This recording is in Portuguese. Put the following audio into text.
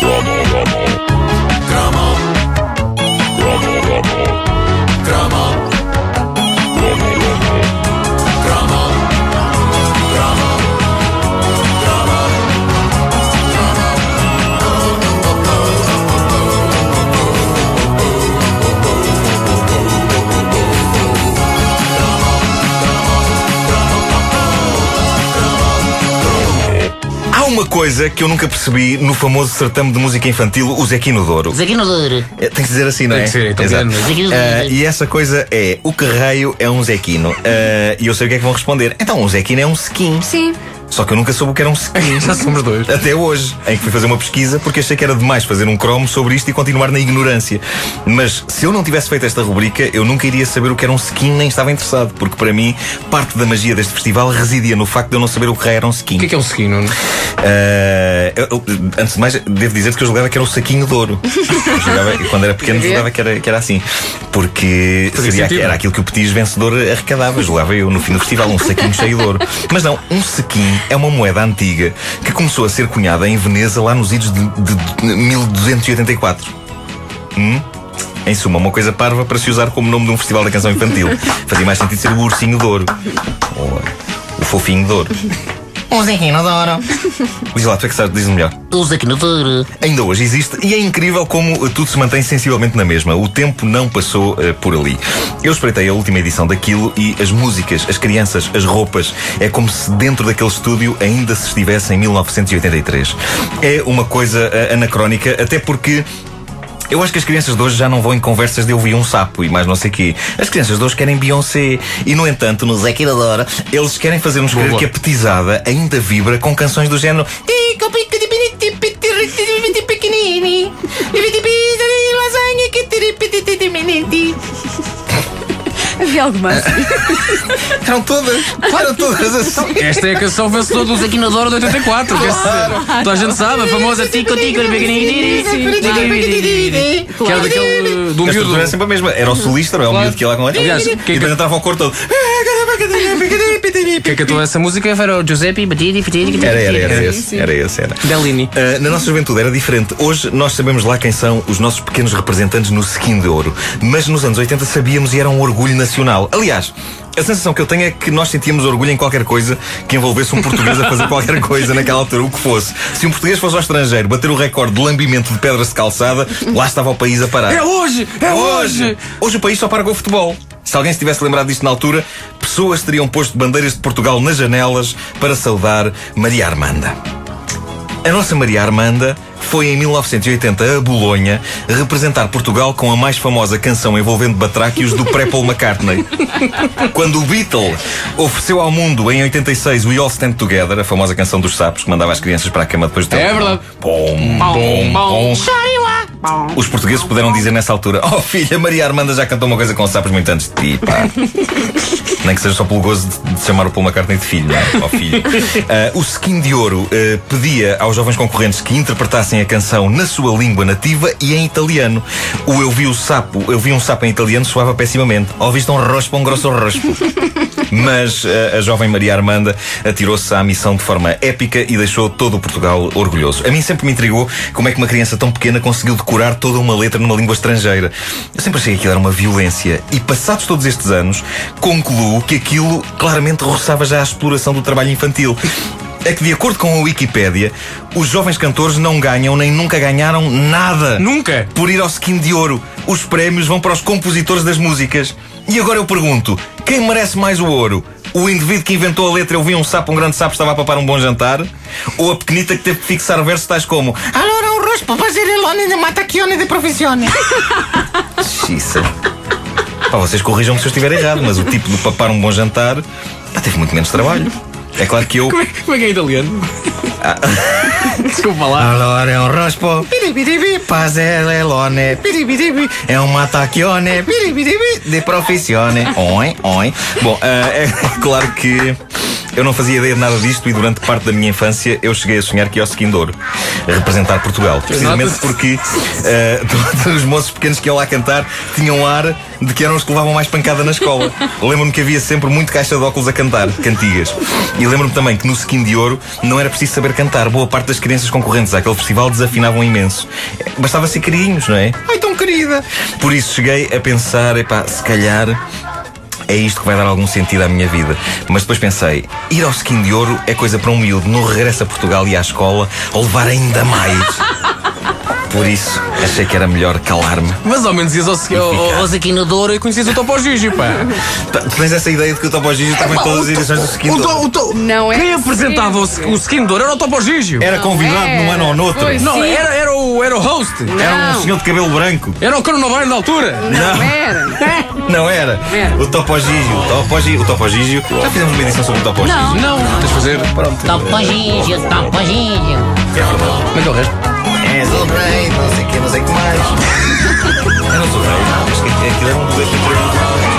Grumble, grumble. Uma coisa que eu nunca percebi no famoso certame de música infantil, o Zequino Douro. Zequino Douro. É, Tem que dizer assim, não é? Tem que ser italiano. Exato. Zequino Douro. e essa coisa é: o que raio é um Zequino? Ah, e eu sei o que é que vão responder. Então, um Zequino é um skin. Sim. Só que eu nunca soube o que era um skin. Já somos dois. Até hoje, em que fui fazer uma pesquisa porque achei que era demais fazer um cromo sobre isto e continuar na ignorância. Mas se eu não tivesse feito esta rubrica, eu nunca iria saber o que era um skin nem estava interessado, porque para mim, parte da magia deste festival residia no facto de eu não saber o que era um skin. O que é que é um skin, Nuno? Ah, eu- eu- antes de mais, devo dizer que eu jogava que era o saquinho de ouro. Jogava- quando era pequeno, jogava que era, que era assim. Porque seria, era aquilo que o petis vencedor arrecadava. Jogava eu no fim do festival, um saquinho cheio de ouro. Mas não, um saquinho é uma moeda antiga que começou a ser cunhada em Veneza lá nos idos de, de 1284. Hum? Em suma, uma coisa parva para se usar como nome de um festival da canção infantil. Fazia mais sentido ser o ursinho de ouro. Ou o fofinho de ouro. Um Zequino de ouro. Diz lá, tu é que sabes, diz melhor. O Zequino Douro. Ainda hoje existe e é incrível como tudo se mantém sensivelmente na mesma. O tempo não passou eh, por ali. Eu espreitei a última edição daquilo e as músicas, as crianças, as roupas, é como se dentro daquele estúdio ainda se estivesse em 1983. É uma coisa eh, anacrónica, até porque. Eu acho que as crianças de hoje já não vão em conversas de eu vi um sapo e mais não sei quê. As crianças de hoje querem Beyoncé. E, no entanto, no Zé Quiradora, eles querem fazer-nos crer que a petizada ainda vibra com canções do género. Alguma assim. Eram todas, eram todas assim. Esta é a canção vencedora do Zequino Douro de 84. quer dizer, Toda a gente sabe, a famosa Tico Tico Que era daquele do A miúdo. era sempre a mesma. Era o solista, não é? O miúdo que ia lá com ele. Aliás, e depois entrava o cor todo. Quem cantou essa música era o Giuseppe Era, era, era esse. Era esse, era. Bellini. Ah, na nossa juventude era diferente. Hoje nós sabemos lá quem são os nossos pequenos representantes no skin de ouro. Mas nos anos 80 sabíamos e era um orgulho nacional. Aliás, a sensação que eu tenho é que nós sentíamos orgulho em qualquer coisa que envolvesse um português a fazer qualquer coisa naquela altura, o que fosse. Se um português fosse ao estrangeiro bater o recorde de lambimento de pedras de calçada, lá estava o país a parar. É hoje! É hoje! Hoje o país só para com o futebol. Se alguém se tivesse lembrado disto na altura, pessoas teriam posto bandeiras de Portugal nas janelas para saudar Maria Armanda. A nossa Maria Armanda foi em 1980 a Bolonha representar Portugal com a mais famosa canção envolvendo batráquios do pré-Paul McCartney. Quando o Beatle ofereceu ao mundo em 86 We All Stand Together, a famosa canção dos sapos que mandava as crianças para a cama depois do É tempo. verdade. Bom, bom, bom. Os portugueses puderam dizer nessa altura: Oh filha, Maria Armanda já cantou uma coisa com sapos muito antes de ti, pá. Nem que seja só pelo gozo de, de chamar o Paul McCartney de filho, não é? Oh, filho. Ah, o Skin de Ouro ah, pedia aos jovens concorrentes que interpretassem a canção na sua língua nativa e em italiano. O Eu Vi o Sapo, Eu Vi um Sapo em italiano soava pessimamente. Ouviste um rospo, um grosso rospo. Mas ah, a jovem Maria Armanda atirou-se à missão de forma épica e deixou todo o Portugal orgulhoso. A mim sempre me intrigou como é que uma criança tão pequena conseguiu decorar toda uma letra numa língua estrangeira. Eu sempre achei que aquilo era uma violência. E passados todos estes anos, concluo que aquilo claramente roçava já a exploração do trabalho infantil. É que, de acordo com a Wikipédia, os jovens cantores não ganham nem nunca ganharam nada Nunca! por ir ao skin de ouro. Os prémios vão para os compositores das músicas. E agora eu pergunto: quem merece mais o ouro? O indivíduo que inventou a letra Eu vi um sapo, um grande sapo, estava a papar um bom jantar? Ou a pequenita que teve que fixar versos tais como Un rospo pasirelone de matacchione de professione? Xissa. Pá, vocês corrijam-me se eu estiver errado, mas o tipo de papar um bom jantar pá, teve muito menos trabalho. É claro que eu. Como é, como é que é italiano? Desculpa lá. Allora è un rospo piripiripi, è un matacchione de professione. Oi, oi. Bom, eh, é claro que Eu não fazia ideia de nada disto e durante parte da minha infância eu cheguei a sonhar que ia ao Sequindouro a representar Portugal. Precisamente porque uh, todos os moços pequenos que iam lá cantar tinham ar de que eram os que levavam mais pancada na escola. Lembro-me que havia sempre muito caixa de óculos a cantar, cantigas. E lembro-me também que no Sequim de Ouro não era preciso saber cantar. Boa parte das crianças concorrentes àquele festival desafinavam imenso. Bastava ser carinhos, não é? Ai, tão querida! Por isso cheguei a pensar, epá, se calhar é isto que vai dar algum sentido à minha vida. Mas depois pensei, ir ao skin de ouro é coisa para um miúdo no regresso a Portugal e à escola, ou levar ainda mais. Por isso, achei que era melhor calar-me. Mas ao menos ias ao, ao, ao Zequino Douro e conhecias o Topo Gigi, pá. Tu tens essa ideia de que o Topo Gigi estava em todas as edições do Skin o, to, Não é Quem apresentava o, o Skin Douro era o Topo Gigi. Era convidado é. num ano ou noutro. Não, era, era, o, era o host. Era um senhor de cabelo branco. Era o coronavirus da altura. Não era. Não era. O Topo Gigi. O Topo Gigi. O Topo Gigi. Já fizemos uma edição sobre o Topo Gigi. Não. Não, tens de fazer. Pronto. Topo Gígio, Topo Gígio. Verdade. Como é que é o resto? És o rei, não sei o que, não sei o que mais. Eu não sou rei, não. Aquilo era um dos